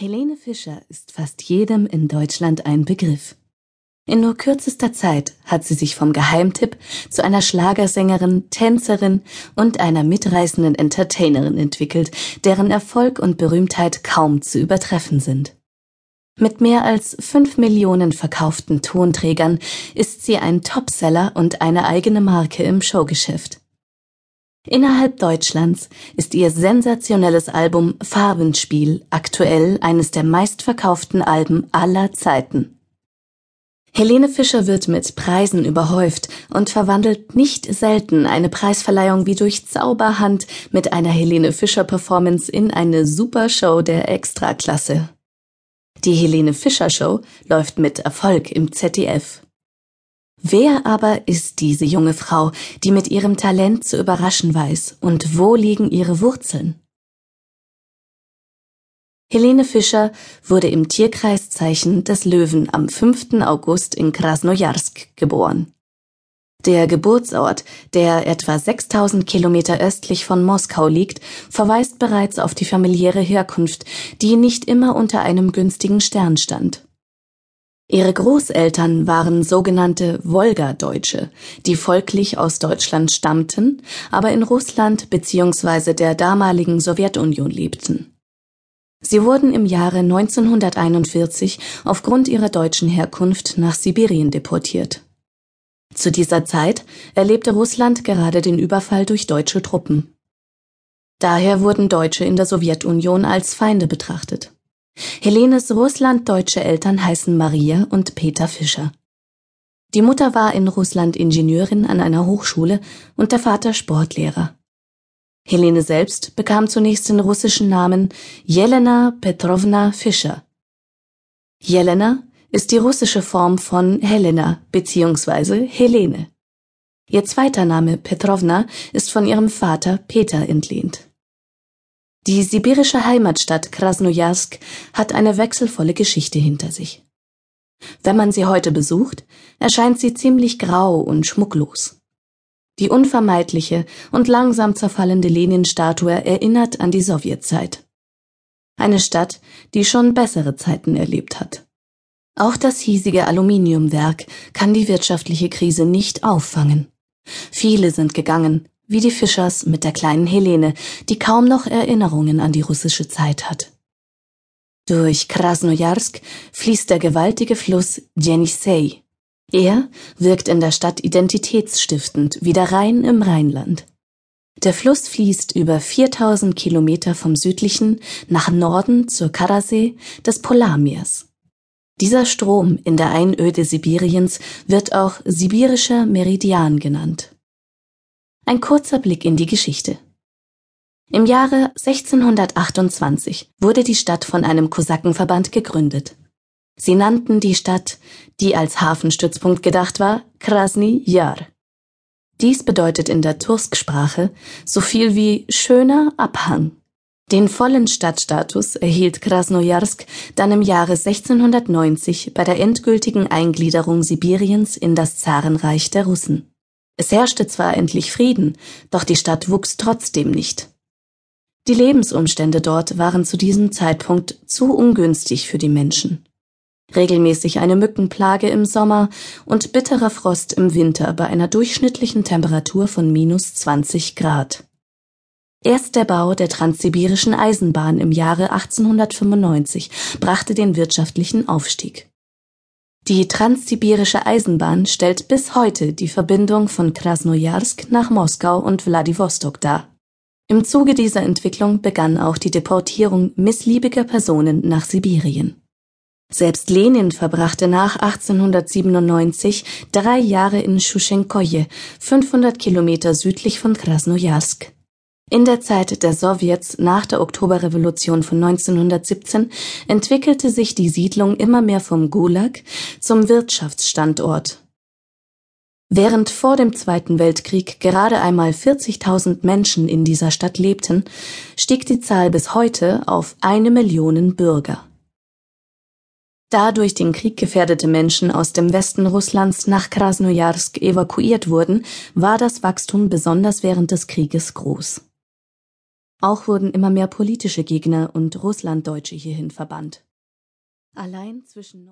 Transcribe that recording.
Helene Fischer ist fast jedem in Deutschland ein Begriff. In nur kürzester Zeit hat sie sich vom Geheimtipp zu einer Schlagersängerin, Tänzerin und einer mitreißenden Entertainerin entwickelt, deren Erfolg und Berühmtheit kaum zu übertreffen sind. Mit mehr als fünf Millionen verkauften Tonträgern ist sie ein Topseller und eine eigene Marke im Showgeschäft. Innerhalb Deutschlands ist ihr sensationelles Album Farbenspiel aktuell eines der meistverkauften Alben aller Zeiten. Helene Fischer wird mit Preisen überhäuft und verwandelt nicht selten eine Preisverleihung wie durch Zauberhand mit einer Helene Fischer Performance in eine Supershow der Extraklasse. Die Helene Fischer Show läuft mit Erfolg im ZDF. Wer aber ist diese junge Frau, die mit ihrem Talent zu überraschen weiß, und wo liegen ihre Wurzeln? Helene Fischer wurde im Tierkreiszeichen des Löwen am 5. August in Krasnojarsk geboren. Der Geburtsort, der etwa 6000 Kilometer östlich von Moskau liegt, verweist bereits auf die familiäre Herkunft, die nicht immer unter einem günstigen Stern stand. Ihre Großeltern waren sogenannte Wolgadeutsche, die folglich aus Deutschland stammten, aber in Russland bzw. der damaligen Sowjetunion lebten. Sie wurden im Jahre 1941 aufgrund ihrer deutschen Herkunft nach Sibirien deportiert. Zu dieser Zeit erlebte Russland gerade den Überfall durch deutsche Truppen. Daher wurden Deutsche in der Sowjetunion als Feinde betrachtet. Helenes russlanddeutsche Eltern heißen Maria und Peter Fischer. Die Mutter war in Russland Ingenieurin an einer Hochschule und der Vater Sportlehrer. Helene selbst bekam zunächst den russischen Namen Jelena Petrovna Fischer. Jelena ist die russische Form von Helena bzw. Helene. Ihr zweiter Name Petrovna ist von ihrem Vater Peter entlehnt. Die sibirische Heimatstadt Krasnojarsk hat eine wechselvolle Geschichte hinter sich. Wenn man sie heute besucht, erscheint sie ziemlich grau und schmucklos. Die unvermeidliche und langsam zerfallende Lenin-Statue erinnert an die Sowjetzeit. Eine Stadt, die schon bessere Zeiten erlebt hat. Auch das hiesige Aluminiumwerk kann die wirtschaftliche Krise nicht auffangen. Viele sind gegangen, wie die Fischers mit der kleinen Helene, die kaum noch Erinnerungen an die russische Zeit hat. Durch Krasnojarsk fließt der gewaltige Fluss Jenisei. Er wirkt in der Stadt identitätsstiftend wie der Rhein im Rheinland. Der Fluss fließt über 4000 Kilometer vom südlichen nach Norden zur Karasee des Polarmeers. Dieser Strom in der Einöde Sibiriens wird auch sibirischer Meridian genannt. Ein kurzer Blick in die Geschichte. Im Jahre 1628 wurde die Stadt von einem Kosakenverband gegründet. Sie nannten die Stadt, die als Hafenstützpunkt gedacht war, Krasny Jar. Dies bedeutet in der Tursk-Sprache so viel wie schöner Abhang. Den vollen Stadtstatus erhielt Krasnojarsk dann im Jahre 1690 bei der endgültigen Eingliederung Sibiriens in das Zarenreich der Russen. Es herrschte zwar endlich Frieden, doch die Stadt wuchs trotzdem nicht. Die Lebensumstände dort waren zu diesem Zeitpunkt zu ungünstig für die Menschen. Regelmäßig eine Mückenplage im Sommer und bitterer Frost im Winter bei einer durchschnittlichen Temperatur von minus 20 Grad. Erst der Bau der transsibirischen Eisenbahn im Jahre 1895 brachte den wirtschaftlichen Aufstieg. Die Transsibirische Eisenbahn stellt bis heute die Verbindung von Krasnojarsk nach Moskau und Wladiwostok dar. Im Zuge dieser Entwicklung begann auch die Deportierung missliebiger Personen nach Sibirien. Selbst Lenin verbrachte nach 1897 drei Jahre in Schuschenkoje, 500 Kilometer südlich von Krasnojarsk. In der Zeit der Sowjets nach der Oktoberrevolution von 1917 entwickelte sich die Siedlung immer mehr vom Gulag zum Wirtschaftsstandort. Während vor dem Zweiten Weltkrieg gerade einmal 40.000 Menschen in dieser Stadt lebten, stieg die Zahl bis heute auf eine Million Bürger. Da durch den Krieg gefährdete Menschen aus dem Westen Russlands nach Krasnojarsk evakuiert wurden, war das Wachstum besonders während des Krieges groß Auch wurden immer mehr politische Gegner und Russlanddeutsche hierhin verbannt. Allein zwischen